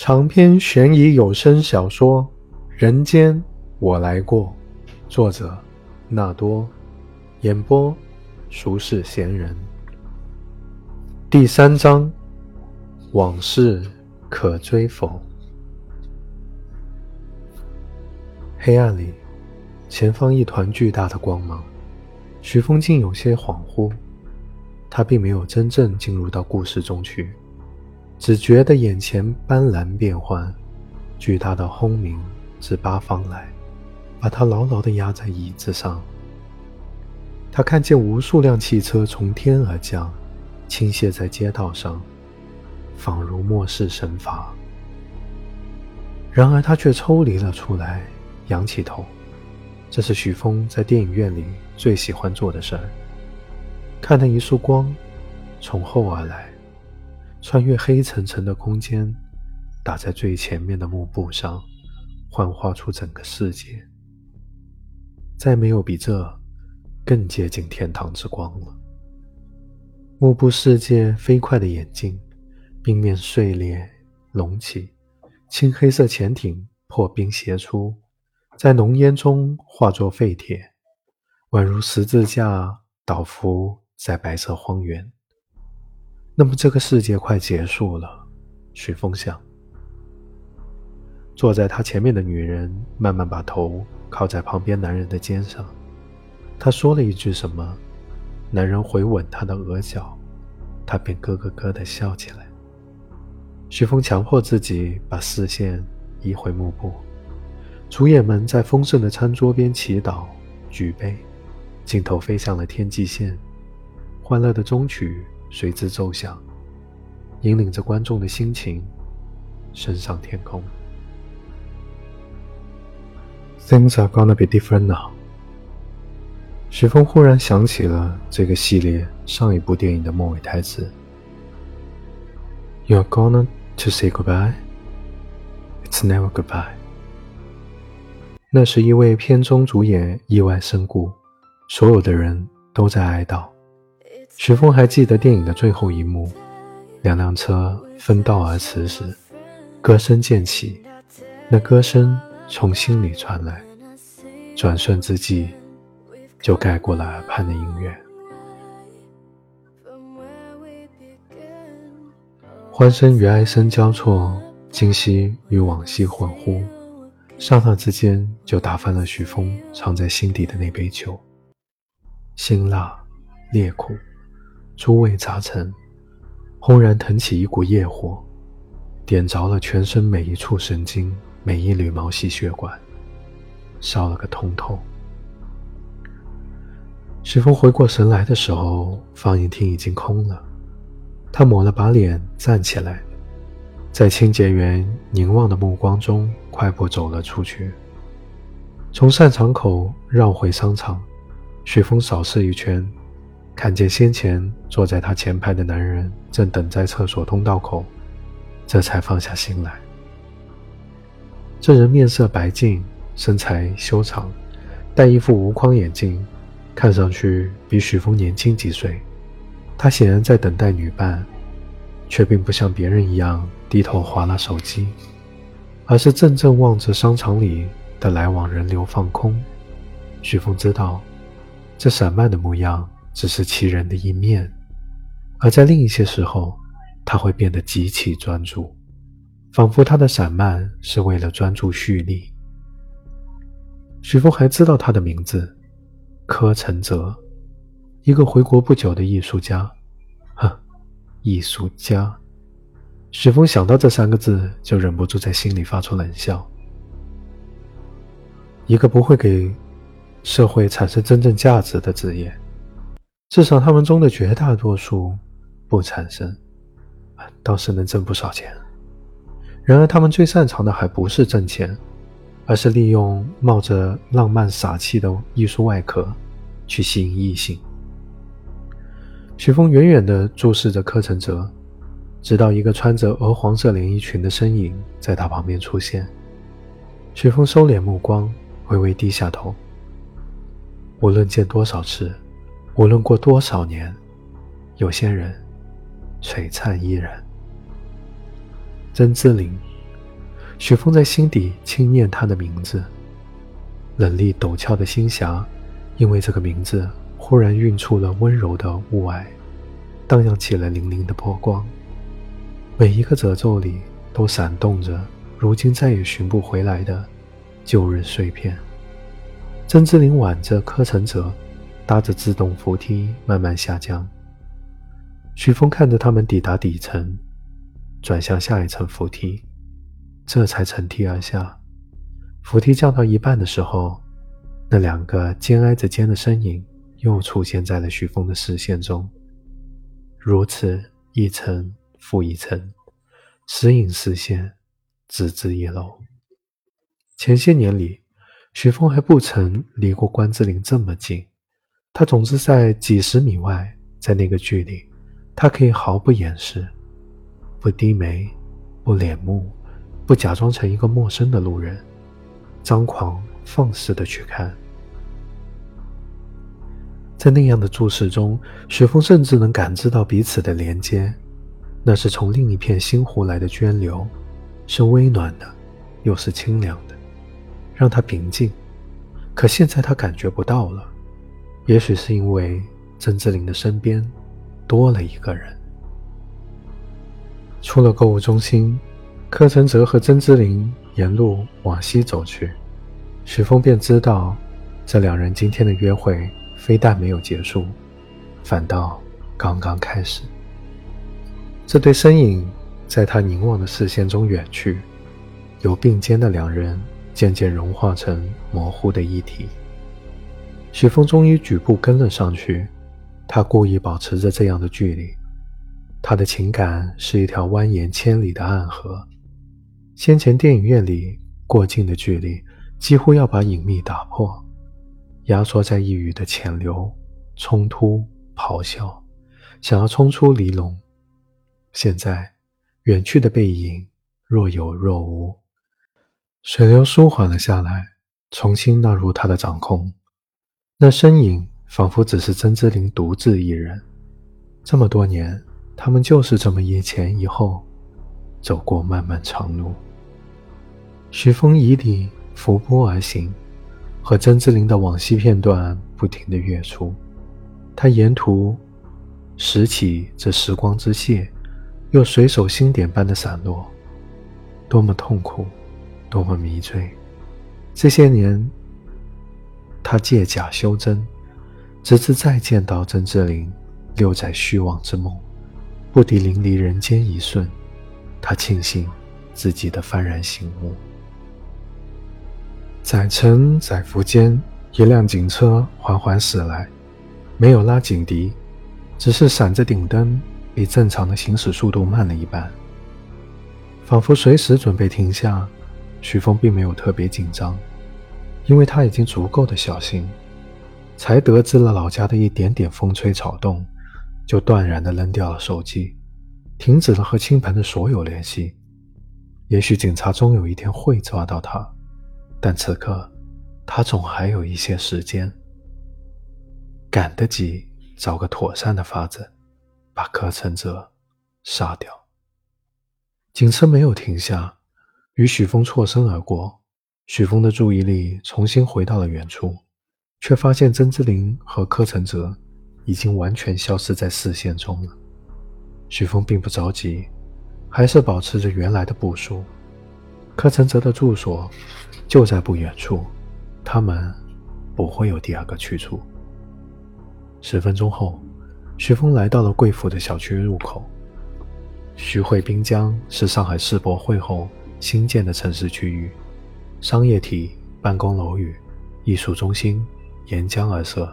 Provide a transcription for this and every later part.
长篇悬疑有声小说《人间我来过》，作者纳多，演播俗世闲人。第三章：往事可追否？黑暗里，前方一团巨大的光芒，徐风竟有些恍惚。他并没有真正进入到故事中去。只觉得眼前斑斓变幻，巨大的轰鸣自八方来，把他牢牢地压在椅子上。他看见无数辆汽车从天而降，倾泻在街道上，仿如末世神罚。然而他却抽离了出来，仰起头，这是许峰在电影院里最喜欢做的事儿。看那一束光从后而来。穿越黑沉沉的空间，打在最前面的幕布上，幻化出整个世界。再没有比这更接近天堂之光了。幕布世界飞快的眼睛，冰面碎裂隆起，青黑色潜艇破冰斜出，在浓烟中化作废铁，宛如十字架倒伏在白色荒原。那么这个世界快结束了，许风想。坐在他前面的女人慢慢把头靠在旁边男人的肩上，她说了一句什么，男人回吻她的额角，她便咯咯咯的笑起来。许峰强迫自己把视线移回幕布，主演们在丰盛的餐桌边祈祷举杯，镜头飞向了天际线，欢乐的终曲。随之奏响，引领着观众的心情升上天空。Things are gonna be different now。许峰忽然想起了这个系列上一部电影的末尾台词：“You're gonna to say goodbye. It's never goodbye。”那是因为片中主演意外身故，所有的人都在哀悼。徐峰还记得电影的最后一幕，两辆车分道而驰时，歌声渐起，那歌声从心里传来，转瞬之际，就盖过了耳畔的音乐。欢声与哀声交错，今夕与往昔混乎，刹那之间就打翻了许峰藏在心底的那杯酒，辛辣，烈苦。诸味杂陈，轰然腾起一股烈火，点着了全身每一处神经，每一缕毛细血管，烧了个通透。许峰回过神来的时候，放映厅已经空了。他抹了把脸，站起来，在清洁员凝望的目光中，快步走了出去。从散场口绕回商场，许峰扫视一圈。看见先前坐在他前排的男人正等在厕所通道口，这才放下心来。这人面色白净，身材修长，戴一副无框眼镜，看上去比许峰年轻几岁。他显然在等待女伴，却并不像别人一样低头划拉手机，而是怔怔望着商场里的来往人流放空。许峰知道，这散漫的模样。只是其人的一面，而在另一些时候，他会变得极其专注，仿佛他的散漫是为了专注蓄力。许峰还知道他的名字，柯承泽，一个回国不久的艺术家。哼，艺术家。许峰想到这三个字，就忍不住在心里发出冷笑。一个不会给社会产生真正价值的职业。至少他们中的绝大多数不产生，倒是能挣不少钱。然而，他们最擅长的还不是挣钱，而是利用冒着浪漫傻气的艺术外壳去吸引异性。徐峰远远地注视着柯承哲，直到一个穿着鹅黄色连衣裙的身影在他旁边出现。徐峰收敛目光，微微低下头。无论见多少次。无论过多少年，有些人璀璨依然。曾志林，许峰在心底轻念他的名字。冷厉陡峭的星霞，因为这个名字，忽然晕出了温柔的雾霭，荡漾起了粼粼的波光。每一个褶皱里，都闪动着如今再也寻不回来的旧日碎片。曾之琳挽着柯承泽，搭着自动扶梯慢慢下降。许峰看着他们抵达底层，转向下一层扶梯，这才乘梯而下。扶梯降到一半的时候，那两个肩挨着肩的身影又出现在了许峰的视线中。如此一层复一层，时隐时现，直至一楼。前些年里，许峰还不曾离过关之琳这么近，他总是在几十米外，在那个距离，他可以毫不掩饰，不低眉，不敛目，不假装成一个陌生的路人。张狂放肆的去看，在那样的注视中，雪峰甚至能感知到彼此的连接，那是从另一片星湖来的涓流，是微暖的，又是清凉的，让他平静。可现在他感觉不到了，也许是因为曾志林的身边多了一个人。出了购物中心，柯承泽和曾之琳。沿路往西走去，许峰便知道，这两人今天的约会非但没有结束，反倒刚刚开始。这对身影在他凝望的视线中远去，由并肩的两人渐渐融化成模糊的一体。许峰终于举步跟了上去，他故意保持着这样的距离，他的情感是一条蜿蜒千里的暗河。先前电影院里过近的距离，几乎要把隐秘打破，压缩在一语的浅流、冲突、咆哮，想要冲出离笼。现在，远去的背影若有若无，水流舒缓了下来，重新纳入他的掌控。那身影仿佛只是曾之琳独自一人。这么多年，他们就是这么一前一后，走过漫漫长路。徐峰以礼拂波而行，和曾之琳的往昔片段不停地跃出。他沿途拾起这时光之屑，又随手星点般的散落，多么痛苦，多么迷醉。这些年，他借假修真，直至再见到曾志林，六载虚妄之梦，不敌淋漓人间一瞬，他庆幸自己的幡然醒悟。载城载福间，一辆警车缓缓驶来，没有拉警笛，只是闪着顶灯，比正常的行驶速度慢了一半，仿佛随时准备停下。许峰并没有特别紧张，因为他已经足够的小心，才得知了老家的一点点风吹草动，就断然的扔掉了手机，停止了和倾盆的所有联系。也许警察终有一天会抓到他。但此刻，他总还有一些时间，赶得及找个妥善的法子，把柯承泽杀掉。警车没有停下，与许峰错身而过。许峰的注意力重新回到了远处，却发现曾之琳和柯承泽已经完全消失在视线中了。许峰并不着急，还是保持着原来的步数。柯承泽的住所。就在不远处，他们不会有第二个去处。十分钟后，徐峰来到了贵府的小区入口。徐汇滨江是上海世博会后新建的城市区域，商业体、办公楼宇、艺术中心沿江而设，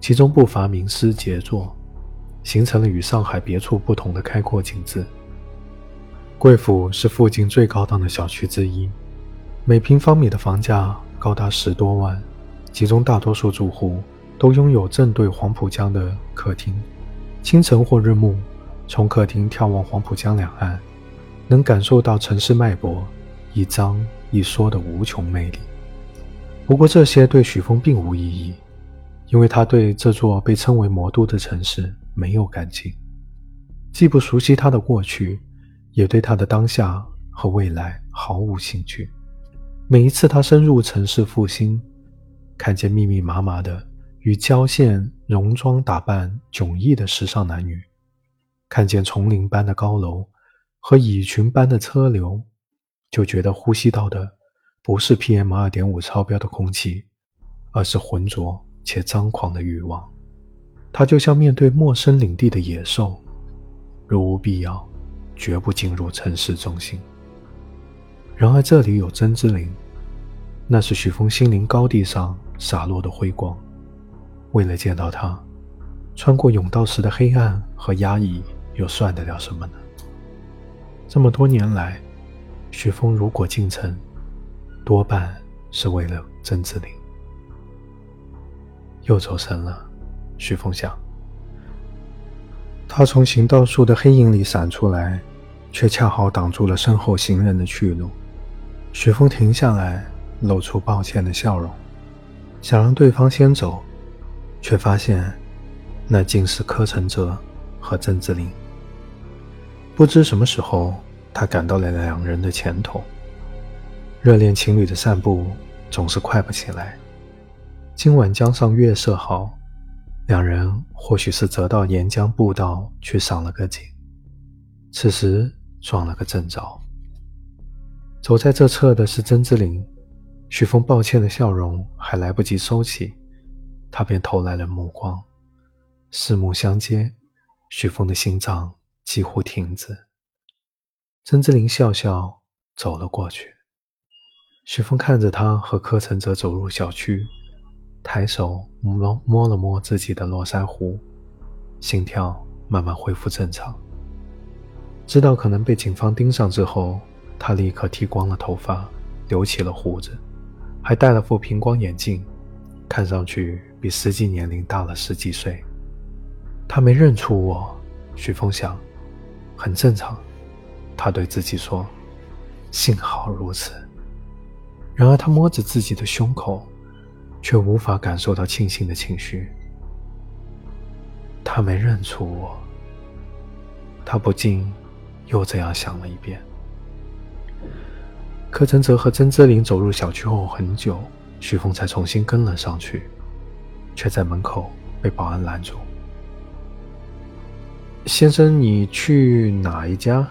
其中不乏名师杰作，形成了与上海别处不同的开阔景致。贵府是附近最高档的小区之一。每平方米的房价高达十多万，其中大多数住户都拥有正对黄浦江的客厅。清晨或日暮，从客厅眺望黄浦江两岸，能感受到城市脉搏一张一说的无穷魅力。不过，这些对许峰并无意义，因为他对这座被称为魔都的城市没有感情，既不熟悉他的过去，也对他的当下和未来毫无兴趣。每一次他深入城市复兴，看见密密麻麻的与郊县戎装打扮迥异的时尚男女，看见丛林般的高楼和蚁群般的车流，就觉得呼吸到的不是 PM 二点五超标的空气，而是浑浊且张狂的欲望。他就像面对陌生领地的野兽，如无必要，绝不进入城市中心。然而这里有真之灵，那是许峰心灵高地上洒落的辉光。为了见到他，穿过甬道时的黑暗和压抑，又算得了什么呢？这么多年来，许峰如果进城，多半是为了曾子林。又走神了，许峰想。他从行道树的黑影里闪出来，却恰好挡住了身后行人的去路。许峰停下来，露出抱歉的笑容，想让对方先走，却发现那竟是柯承哲和曾志林。不知什么时候，他赶到了两人的前头。热恋情侣的散步总是快不起来。今晚江上月色好，两人或许是折到沿江步道去赏了个景，此时撞了个正着。走在这侧的是曾之琳，许峰抱歉的笑容还来不及收起，他便投来了目光，四目相接，许峰的心脏几乎停止。曾之琳笑笑走了过去，许峰看着他和柯承泽走入小区，抬手摸了摸自己的络腮胡，心跳慢慢恢复正常。知道可能被警方盯上之后。他立刻剃光了头发，留起了胡子，还戴了副平光眼镜，看上去比实际年龄大了十几岁。他没认出我，徐峰想，很正常。他对自己说：“幸好如此。”然而他摸着自己的胸口，却无法感受到庆幸的情绪。他没认出我，他不禁又这样想了一遍。柯承泽和曾之林走入小区后很久，徐峰才重新跟了上去，却在门口被保安拦住。先生，你去哪一家？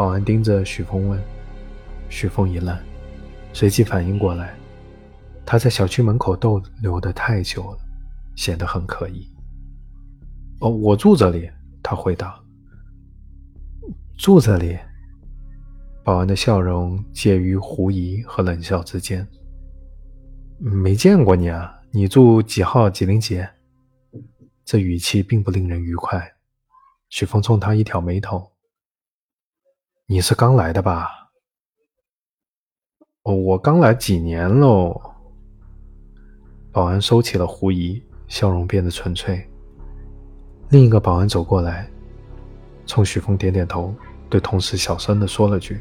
保安盯着许峰问。许峰一愣，随即反应过来，他在小区门口逗留的太久了，显得很可疑。哦，我住这里。他回答。住这里。保安的笑容介于狐疑和冷笑之间。没见过你啊，你住几号几零几？这语气并不令人愉快。许峰冲他一挑眉头：“你是刚来的吧？”“哦，我刚来几年喽。”保安收起了狐疑，笑容变得纯粹。另一个保安走过来，冲许峰点点头，对同事小声的说了句。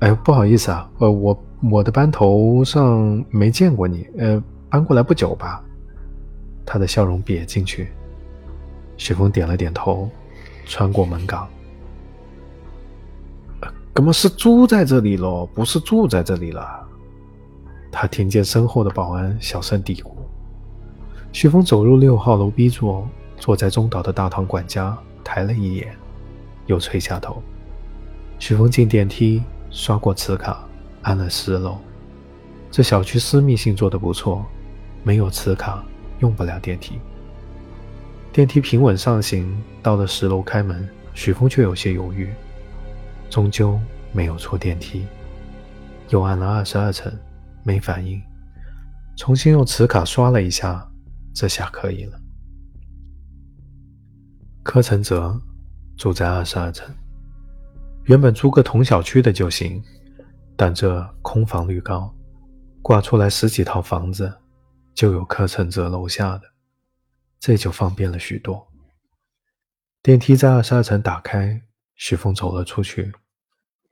哎，不好意思啊，呃，我我的班头上没见过你，呃，搬过来不久吧？他的笑容瘪进去。许峰点了点头，穿过门岗。怎么是住在这里喽，不是住在这里了。他听见身后的保安小声嘀咕。许峰走入六号楼 B 座，坐在中岛的大堂管家抬了一眼，又垂下头。许峰进电梯。刷过磁卡，按了十楼。这小区私密性做得不错，没有磁卡用不了电梯。电梯平稳上行，到了十楼开门，许峰却有些犹豫，终究没有出电梯。又按了二十二层，没反应，重新用磁卡刷了一下，这下可以了。柯承泽住在二十二层。原本租个同小区的就行，但这空房率高，挂出来十几套房子，就有柯承泽楼下的，这就方便了许多。电梯在二十二层打开，徐峰走了出去。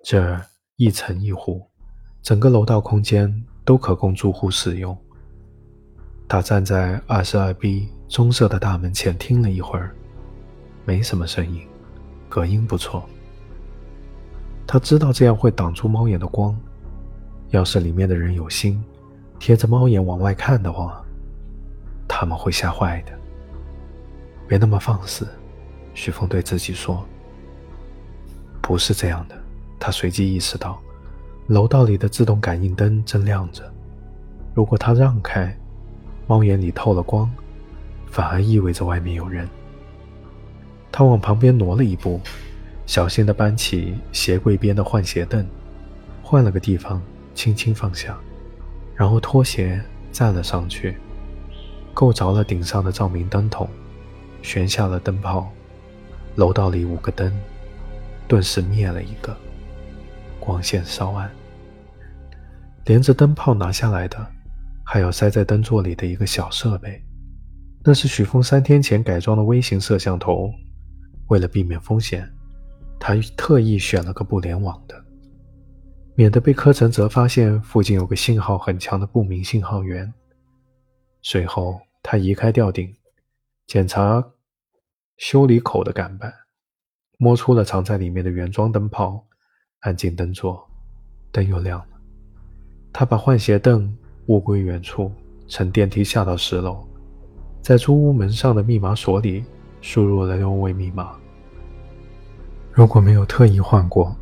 这一层一户，整个楼道空间都可供住户使用。他站在二十二 B 棕色的大门前听了一会儿，没什么声音，隔音不错。他知道这样会挡住猫眼的光。要是里面的人有心，贴着猫眼往外看的话，他们会吓坏的。别那么放肆，许峰对自己说。不是这样的，他随即意识到，楼道里的自动感应灯正亮着。如果他让开，猫眼里透了光，反而意味着外面有人。他往旁边挪了一步，小心地搬起鞋柜边的换鞋凳，换了个地方，轻轻放下，然后脱鞋站了上去，够着了顶上的照明灯筒，旋下了灯泡。楼道里五个灯。顿时灭了一个，光线稍暗。连着灯泡拿下来的，还有塞在灯座里的一个小设备，那是许峰三天前改装的微型摄像头。为了避免风险，他特意选了个不联网的，免得被柯承泽发现附近有个信号很强的不明信号源。随后，他移开吊顶，检查修理口的杆板。摸出了藏在里面的原装灯泡，按进灯座，灯又亮了。他把换鞋凳物归原处，乘电梯下到十楼，在租屋门上的密码锁里输入了六位密码。如果没有特意换过，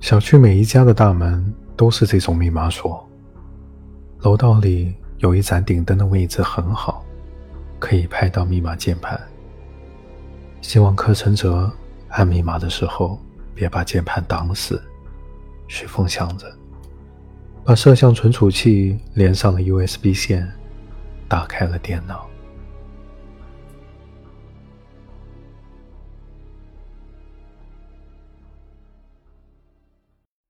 小区每一家的大门都是这种密码锁。楼道里有一盏顶灯的位置很好，可以拍到密码键盘。希望柯承哲。按密码的时候，别把键盘挡死。徐峰想着，把摄像存储器连上了 USB 线，打开了电脑。